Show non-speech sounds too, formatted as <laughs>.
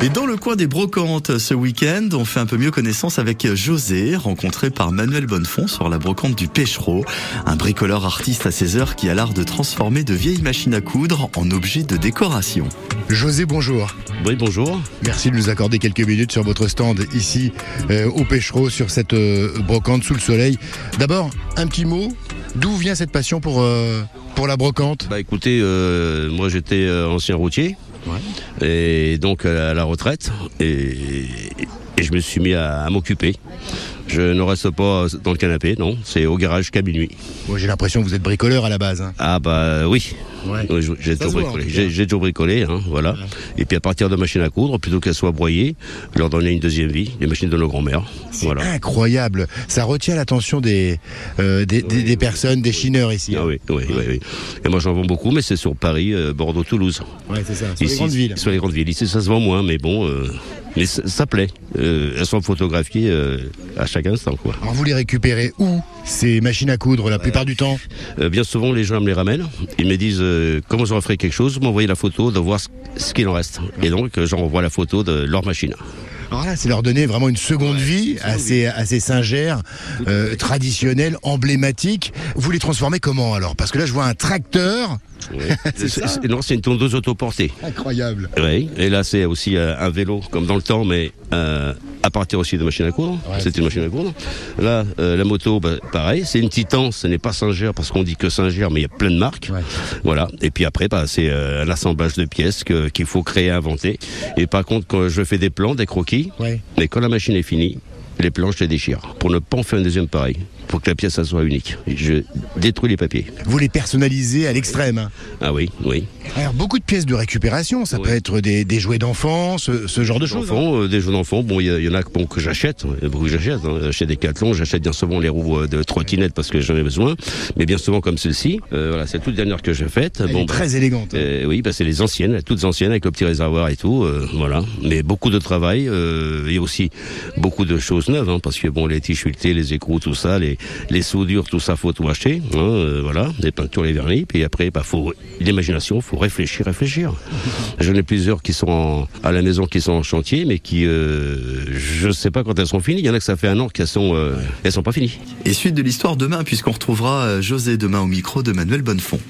Et dans le coin des brocantes, ce week-end, on fait un peu mieux connaissance avec José, rencontré par Manuel Bonnefond sur la brocante du Pêchereau, un bricoleur artiste à ses heures qui a l'art de transformer de vieilles machines à coudre en objets de décoration. José, bonjour. Oui, bonjour. Merci de nous accorder quelques minutes sur votre stand ici euh, au Pêchereau, sur cette euh, brocante sous le soleil. D'abord, un petit mot. D'où vient cette passion pour, euh, pour la brocante? Bah écoutez, euh, moi j'étais ancien routier. Et donc à la retraite. Et, et je me suis mis à, à m'occuper. Je ne reste pas dans le canapé, non. C'est au garage qu'à minuit. Moi, J'ai l'impression que vous êtes bricoleur à la base. hein. Ah bah oui. Ouais. Oui, J'ai toujours bricolé. J'ai toujours bricolé, hein, voilà. Et puis à partir de machines à coudre, plutôt qu'elles soient broyées, leur donner une deuxième vie, les machines de nos grands-mères. Voilà. Incroyable. Ça retient l'attention des, euh, des, des- des personnes, des chineurs ici. Ah hein. oui, oui, oui, oui. Et moi j'en vends beaucoup, mais c'est sur Paris, euh, Bordeaux, Toulouse. Ouais, c'est ça. Sur les grandes villes. Sur les grandes villes. Ici, ça se vend moins, mais bon, euh, mais ça, plaît. Euh, elles sont photographiées euh, à chaque instant, quoi. Alors vous les récupérez où Ces machines à coudre la plupart du temps Euh, bien souvent, les gens me les ramènent. Ils me disent comment j'aurais fait quelque chose, m'envoyer la photo, de voir ce, qu'il en reste. Et donc, j'envoie la photo de leur machine. Alors là, c'est leur donner vraiment une seconde vie assez, assez singère, euh, traditionnelle, emblématique. Vous les transformez comment alors? Parce que là, je vois un tracteur. Ouais. <laughs> C'est- non, c'est une tondeuse autoportée. Incroyable. Oui. Et là, c'est aussi euh, un vélo, comme dans le temps, mais euh, à partir aussi de machine à coudre. Ouais, c'est une machine à coudre. Là, la moto, bah, pareil. C'est une Titan, ce n'est pas Singer, parce qu'on dit que Singer, mais il y a plein de marques. Voilà. Et puis après, bah, c'est euh, un assemblage de pièces qu'il faut créer, inventer. Et par contre, quand je fais des plans, des croquis, Ouais. mais quand la machine est finie, les plans, je les déchire. Pour ne pas en faire un deuxième pareil. Pour que la pièce, ça soit unique. Je détruis les papiers. Vous les personnalisez à l'extrême. hein. Ah oui, oui. Alors, beaucoup de pièces de récupération, ça Oui. peut être des, des jouets d'enfants, ce, ce genre de choses. hein. Euh, des jeux d'enfants, bon, il y, en a bon, que j'achète, a beaucoup que j'achète. Hein. J'achète des cathlons, j'achète bien souvent les roues euh, de trottinette parce que j'en ai besoin, mais bien souvent comme celle-ci. Euh, voilà, c'est la toute dernière que j'ai faite. Elle est bah, très élégante. hein. euh, oui, bah, c'est les anciennes, toutes anciennes avec le petit réservoir et tout, euh, voilà. Mais beaucoup de travail euh, et aussi beaucoup de choses neuves, hein, parce que bon, les t-shirtés, les écrous, tout ça, les, les soudures, tout ça, faut tout acheter, hein, euh, voilà, les peintures, les vernis, puis après, bah, faut l'imagination, faut réfléchir, réfléchir. <laughs> J'en ai plusieurs qui sont en- à la maison, qui sont en chantier, mais qui, euh, je sais pas quand elles sont finies. Il y en a que ça fait un an qu'elles sont, euh, elles sont pas finies. Et suite de l'histoire demain, puisqu'on retrouvera José demain au micro de Manuel Bonnefond.